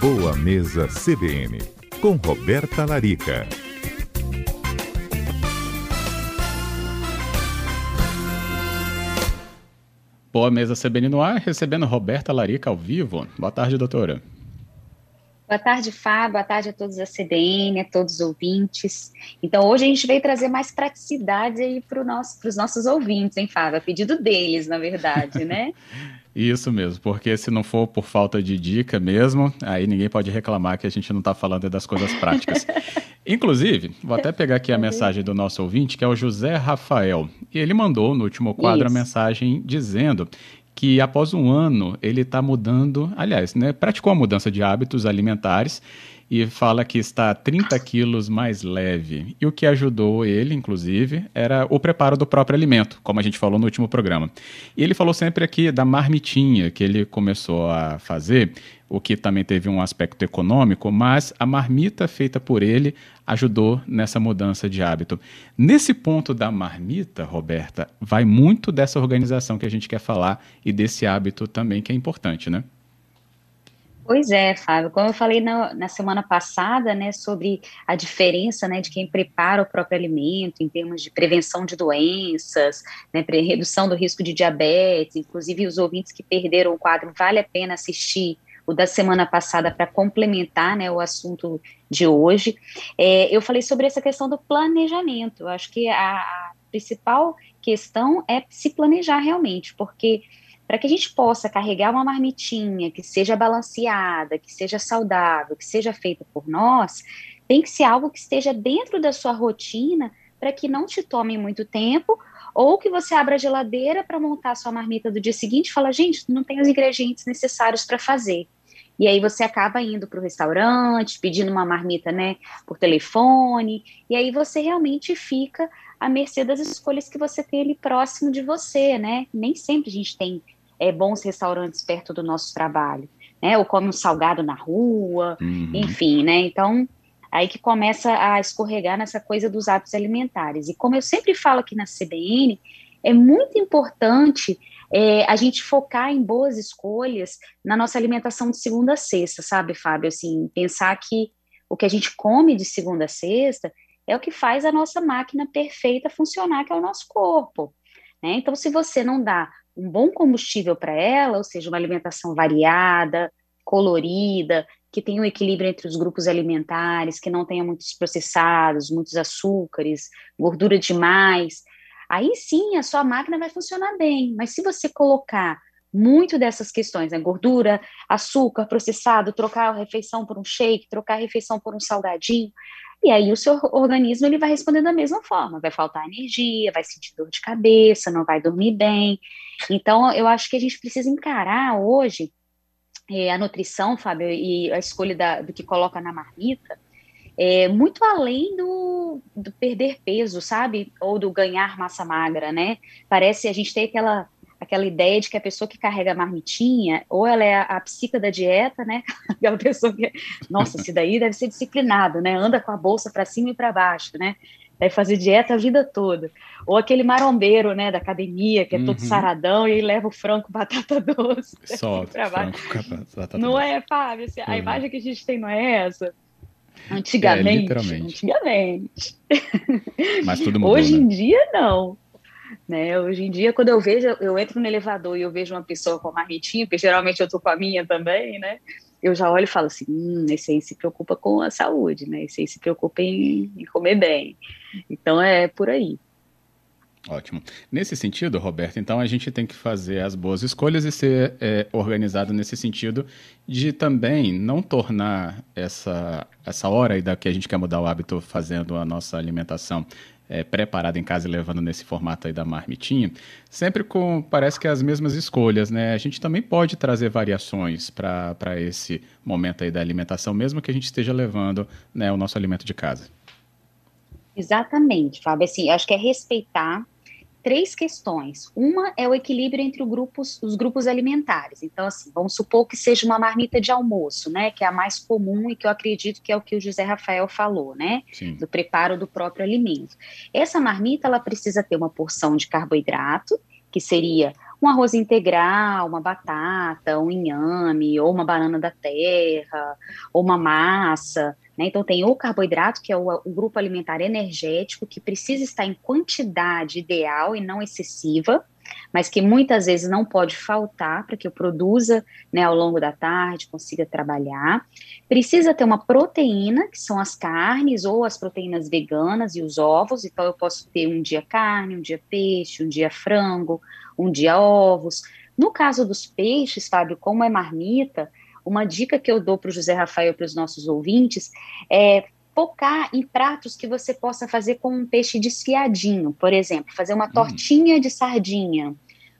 Boa Mesa CBN, com Roberta Larica. Boa Mesa CBN no ar, recebendo Roberta Larica ao vivo. Boa tarde, doutora. Boa tarde, Fábio. Boa tarde a todos da CBN, a todos os ouvintes. Então, hoje a gente veio trazer mais praticidade aí para nosso, os nossos ouvintes, hein, Fábio? A pedido deles, na verdade, né? Isso mesmo, porque se não for por falta de dica mesmo, aí ninguém pode reclamar que a gente não está falando das coisas práticas. Inclusive, vou até pegar aqui a mensagem do nosso ouvinte, que é o José Rafael. E ele mandou no último quadro Isso. a mensagem dizendo que após um ano ele está mudando, aliás, né, praticou a mudança de hábitos alimentares e fala que está 30 quilos mais leve. E o que ajudou ele, inclusive, era o preparo do próprio alimento, como a gente falou no último programa. E ele falou sempre aqui da marmitinha que ele começou a fazer o que também teve um aspecto econômico, mas a marmita feita por ele ajudou nessa mudança de hábito. Nesse ponto da marmita, Roberta, vai muito dessa organização que a gente quer falar e desse hábito também que é importante, né? Pois é, Fábio. Como eu falei na, na, semana passada, né, sobre a diferença, né, de quem prepara o próprio alimento em termos de prevenção de doenças, né, redução do risco de diabetes, inclusive os ouvintes que perderam o quadro, vale a pena assistir o da semana passada para complementar né, o assunto de hoje. É, eu falei sobre essa questão do planejamento. Eu acho que a, a principal questão é se planejar realmente, porque para que a gente possa carregar uma marmitinha que seja balanceada, que seja saudável, que seja feita por nós, tem que ser algo que esteja dentro da sua rotina para que não te tome muito tempo ou que você abra a geladeira para montar a sua marmita do dia seguinte e fala, gente, não tem os ingredientes necessários para fazer. E aí você acaba indo para o restaurante, pedindo uma marmita, né, por telefone, e aí você realmente fica à mercê das escolhas que você tem ali próximo de você, né? Nem sempre a gente tem é, bons restaurantes perto do nosso trabalho, né? Ou come um salgado na rua, uhum. enfim, né? Então, aí que começa a escorregar nessa coisa dos hábitos alimentares. E como eu sempre falo aqui na CBN, é muito importante é, a gente focar em boas escolhas na nossa alimentação de segunda a sexta, sabe, Fábio? Assim, pensar que o que a gente come de segunda a sexta é o que faz a nossa máquina perfeita funcionar, que é o nosso corpo. Né? Então, se você não dá um bom combustível para ela, ou seja, uma alimentação variada, colorida, que tenha um equilíbrio entre os grupos alimentares, que não tenha muitos processados, muitos açúcares, gordura demais, aí sim a sua máquina vai funcionar bem. Mas se você colocar muito dessas questões, né, gordura, açúcar, processado, trocar a refeição por um shake, trocar a refeição por um salgadinho, e aí o seu organismo ele vai responder da mesma forma, vai faltar energia, vai sentir dor de cabeça, não vai dormir bem. Então, eu acho que a gente precisa encarar hoje é, a nutrição, Fábio, e a escolha da, do que coloca na marmita, é, muito além do, do, perder peso, sabe? Ou do ganhar massa magra, né? Parece a gente tem aquela aquela ideia de que a pessoa que carrega a marmitinha, ou ela é a, a psica da dieta, né? Aquela pessoa que, nossa, esse daí deve ser disciplinado, né? Anda com a bolsa para cima e para baixo, né? Deve fazer dieta a vida toda. Ou aquele marombeiro, né, da academia, que é todo uhum. saradão e leva o frango batata doce. Só, frango, batata Não é, Fábio? Assim, a uhum. imagem que a gente tem não é essa? Antigamente. É. Antigamente. Mas tudo mudou, Hoje né? em dia, não. Né? Hoje em dia, quando eu vejo, eu entro no elevador e eu vejo uma pessoa com a marmitinha, porque geralmente eu tô com a minha também, né? Eu já olho e falo assim, hum, esse aí se preocupa com a saúde, né? Esse aí se preocupa em, em comer bem. Então é por aí. Ótimo. Nesse sentido, Roberto, então a gente tem que fazer as boas escolhas e ser é, organizado nesse sentido de também não tornar essa, essa hora aí da que a gente quer mudar o hábito fazendo a nossa alimentação é, preparada em casa e levando nesse formato aí da marmitinha, sempre com, parece que as mesmas escolhas, né? A gente também pode trazer variações para esse momento aí da alimentação, mesmo que a gente esteja levando né, o nosso alimento de casa. Exatamente, Fábio. Assim, acho que é respeitar três questões. Uma é o equilíbrio entre grupos, os grupos alimentares. Então, assim, vamos supor que seja uma marmita de almoço, né? Que é a mais comum e que eu acredito que é o que o José Rafael falou, né? Sim. Do preparo do próprio alimento. Essa marmita, ela precisa ter uma porção de carboidrato, que seria um arroz integral, uma batata, um inhame, ou uma banana da terra, ou uma massa. Né? Então, tem o carboidrato, que é o, o, grupo alimentar energético, que precisa estar em quantidade ideal e não excessiva, mas que muitas vezes não pode faltar para que eu produza né, ao longo da tarde, consiga trabalhar. Precisa ter uma proteína, que são as carnes ou as proteínas veganas e os ovos, então eu posso ter um dia carne, um dia peixe, um dia frango, um dia ovos. No caso dos peixes, Fábio, como é marmita, uma dica que eu dou para o José Rafael para os nossos ouvintes é focar em pratos que você possa fazer com um peixe desfiadinho, por exemplo, fazer uma hum. tortinha de sardinha,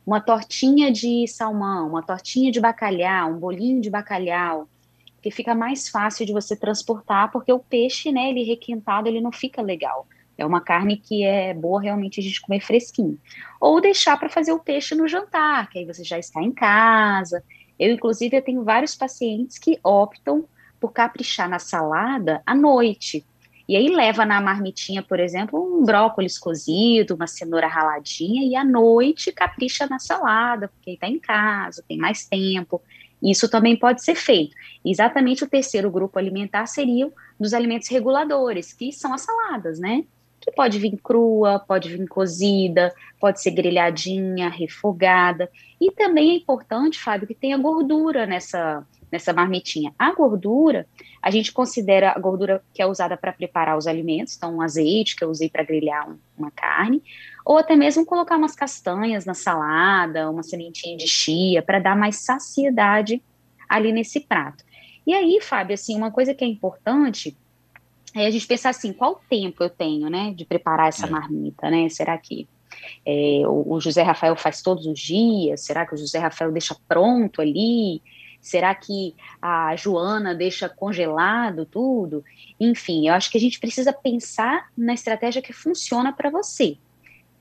uma tortinha de salmão, uma tortinha de bacalhau, um bolinho de bacalhau, que fica mais fácil de você transportar, porque o peixe, né, ele requentado, ele não fica legal. É uma carne que é boa realmente a gente comer fresquinho. Ou deixar para fazer o peixe no jantar, que aí você já está em casa. Eu, inclusive, eu tenho vários pacientes que optam por caprichar na salada à noite. E aí leva na marmitinha, por exemplo, um brócolis cozido, uma cenoura raladinha, e à noite capricha na salada, porque está em casa, tem mais tempo. Isso também pode ser feito. Exatamente o terceiro grupo alimentar seria dos alimentos reguladores, que são as saladas, né? Que pode vir crua, pode vir cozida, pode ser grelhadinha, refogada. E também é importante, Fábio, que tenha gordura nessa, nessa marmitinha. A gordura, a gente considera a gordura que é usada para preparar os alimentos, então um azeite que eu usei para grelhar um, uma carne, ou até mesmo colocar umas castanhas na salada, uma sementinha de chia, para dar mais saciedade ali nesse prato. E aí, Fábio, assim, uma coisa que é importante Aí a gente pensa assim, qual tempo eu tenho, né, de preparar essa é. marmita, né? Será que é, o, o, José Rafael faz todos os dias? Será que o José Rafael deixa pronto ali? Será que a Joana deixa congelado tudo? Enfim, eu acho que a gente precisa pensar na estratégia que funciona para você.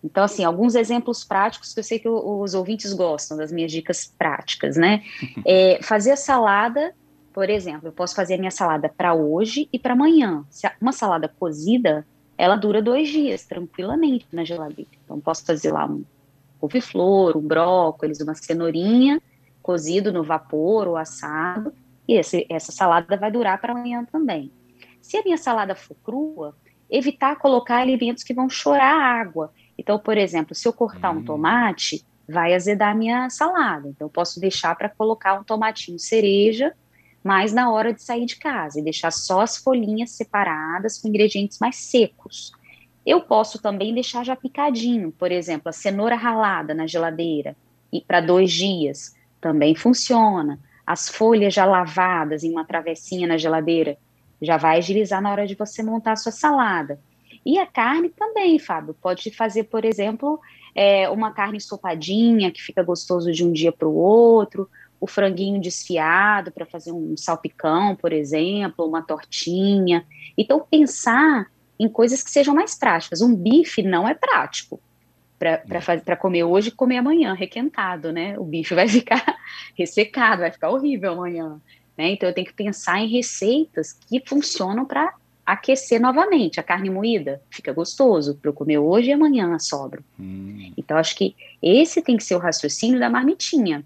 Então, assim, alguns exemplos práticos que eu sei que os ouvintes gostam das minhas dicas práticas, né? É fazer a salada por exemplo, eu posso fazer a minha salada para hoje e para amanhã. Uma salada cozida, ela dura dois dias tranquilamente na geladeira. Então, posso fazer lá um couve-flor, um brócolis, uma cenourinha cozido no vapor ou assado. E esse, essa salada vai durar para amanhã também. Se a minha salada for crua, evitar colocar alimentos que vão chorar água. Então, por exemplo, se eu cortar hum. um tomate, vai azedar a minha salada. Então, eu posso deixar para colocar um tomatinho cereja mas na hora de sair de casa e deixar só as folhinhas separadas com ingredientes mais secos. Eu posso também deixar já picadinho, por exemplo, a cenoura ralada na geladeira e para dois dias também funciona. As folhas já lavadas em uma travessinha na geladeira já vai agilizar na hora de você montar a sua salada. E a carne também, Fábio, pode fazer, por exemplo, é, uma carne ensopadinha que fica gostoso de um dia para o outro, o franguinho desfiado para fazer um salpicão, por exemplo, uma tortinha. Então, pensar em coisas que sejam mais práticas. Um bife não é prático para comer hoje e comer amanhã, requentado, né? O bife vai ficar ressecado, vai ficar horrível amanhã. Né? Então, eu tenho que pensar em receitas que funcionam para aquecer novamente. A carne moída fica gostoso para eu comer hoje e amanhã sobra. Hum. Então, acho que esse tem que ser o raciocínio da marmitinha.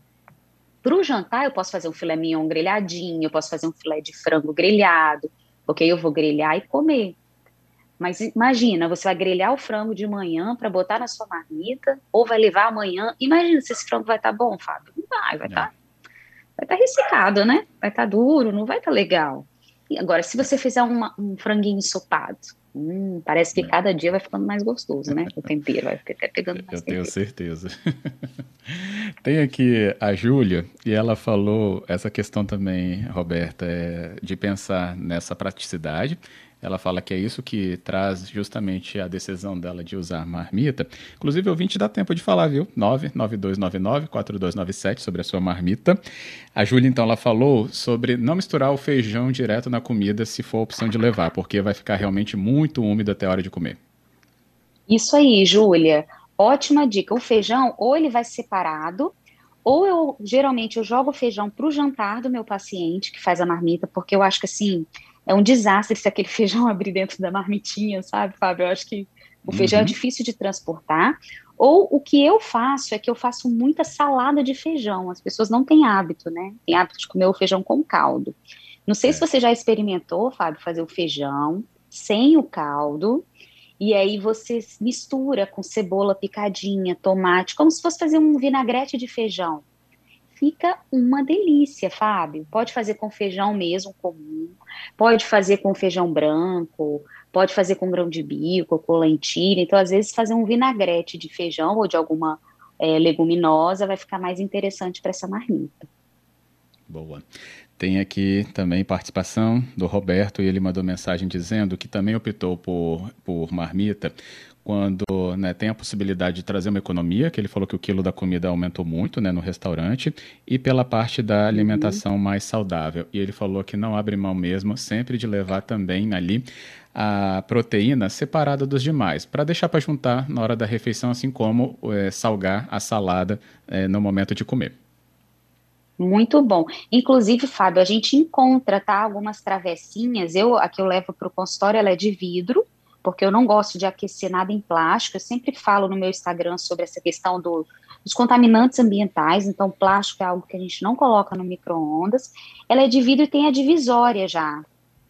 Para o jantar, eu posso fazer um filé mignon grelhadinho, eu posso fazer um filé de frango grelhado, porque eu vou grelhar e comer. Mas imagina, você vai grelhar o frango de manhã para botar na sua marmita, ou vai levar amanhã. Imagina se esse frango vai estar tá bom, Fábio. Não vai, vai estar. Tá, vai estar tá ressecado, né? Vai estar tá duro, não vai estar tá legal. E agora, se você fizer uma, um franguinho ensopado, Hum, parece que é. cada dia vai ficando mais gostoso, né? O tempero vai até pegando mais Eu tenho certeza. Tem aqui a Júlia, e ela falou essa questão também, Roberta, é de pensar nessa praticidade ela fala que é isso que traz justamente a decisão dela de usar marmita. Inclusive, ouvinte dá tempo de falar, viu? 99299-4297 sobre a sua marmita. A Júlia, então, ela falou sobre não misturar o feijão direto na comida se for a opção de levar, porque vai ficar realmente muito úmido até a hora de comer. Isso aí, Júlia. Ótima dica. O feijão, ou ele vai separado, ou eu geralmente eu jogo o feijão para o jantar do meu paciente que faz a marmita, porque eu acho que assim é um desastre se aquele feijão abrir dentro da marmitinha, sabe, Fábio? Eu acho que O feijão é uhum. é difícil de transportar. Ou o que eu faço é que eu faço muita salada de feijão. As pessoas não têm hábito, né? Tem hábito de comer o feijão com caldo. Não sei é. se você já experimentou, Fábio, fazer o feijão sem o caldo. E aí você mistura com cebola picadinha, tomate, como se fosse fazer um vinagrete de feijão. Fica uma delícia, Fábio. Pode fazer com feijão mesmo comum, pode fazer com feijão branco, pode fazer com grão de bico, com lentilha. Então, às vezes, fazer um vinagrete de feijão ou de alguma é, leguminosa vai ficar mais interessante para essa marmita. Boa. Tem aqui também participação do Roberto e ele mandou mensagem dizendo que também optou por, por marmita quando né, tem a possibilidade de trazer uma economia, que ele falou que o quilo da comida aumentou muito né, no restaurante, e pela parte da alimentação uhum. mais saudável. E ele falou que não abre mão mesmo, sempre de levar também ali a proteína separada dos demais, para deixar para juntar na hora da refeição, assim como é, salgar a salada é, no momento de comer. Muito bom. Inclusive, Fábio, a gente encontra, tá, algumas travessinhas. Eu, a que eu levo para o consultório, ela é de vidro, porque eu não gosto de aquecer nada em plástico. Eu sempre falo no meu Instagram sobre essa questão do, dos contaminantes ambientais. Então, plástico é algo que a gente não coloca no micro-ondas. Ela é de vidro e tem a divisória já.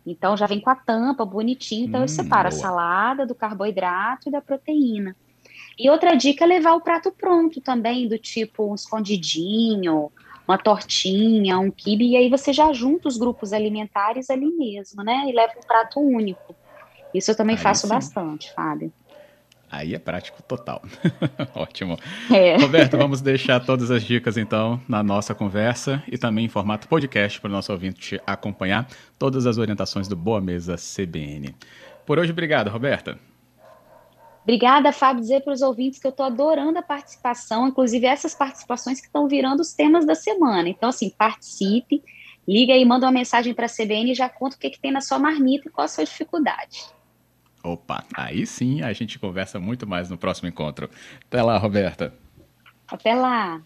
Então, já vem com a tampa bonitinho. Então, hum, eu separo boa. a salada do carboidrato e da proteína. E outra dica é levar o prato pronto também, do tipo um escondidinho, uma tortinha, um quibe, e aí você já junta os grupos alimentares ali mesmo, né? E leva um prato único. Isso eu também aí faço sim. bastante, Fábio. Aí é prático total. Ótimo. É. Roberto, vamos deixar todas as dicas então na nossa conversa e também em formato podcast para o nosso ouvinte acompanhar todas as orientações do Boa Mesa CBN. Por hoje, obrigado, Roberta. Obrigada, Fábio, dizer para os ouvintes que eu estou adorando a participação, inclusive essas participações que estão virando os temas da semana. Então, assim, participe, liga aí, manda uma mensagem para a CBN e já conta o que, que tem na sua marmita e qual a sua dificuldade. Opa, aí sim a gente conversa muito mais no próximo encontro. Até lá, Roberta. Até lá.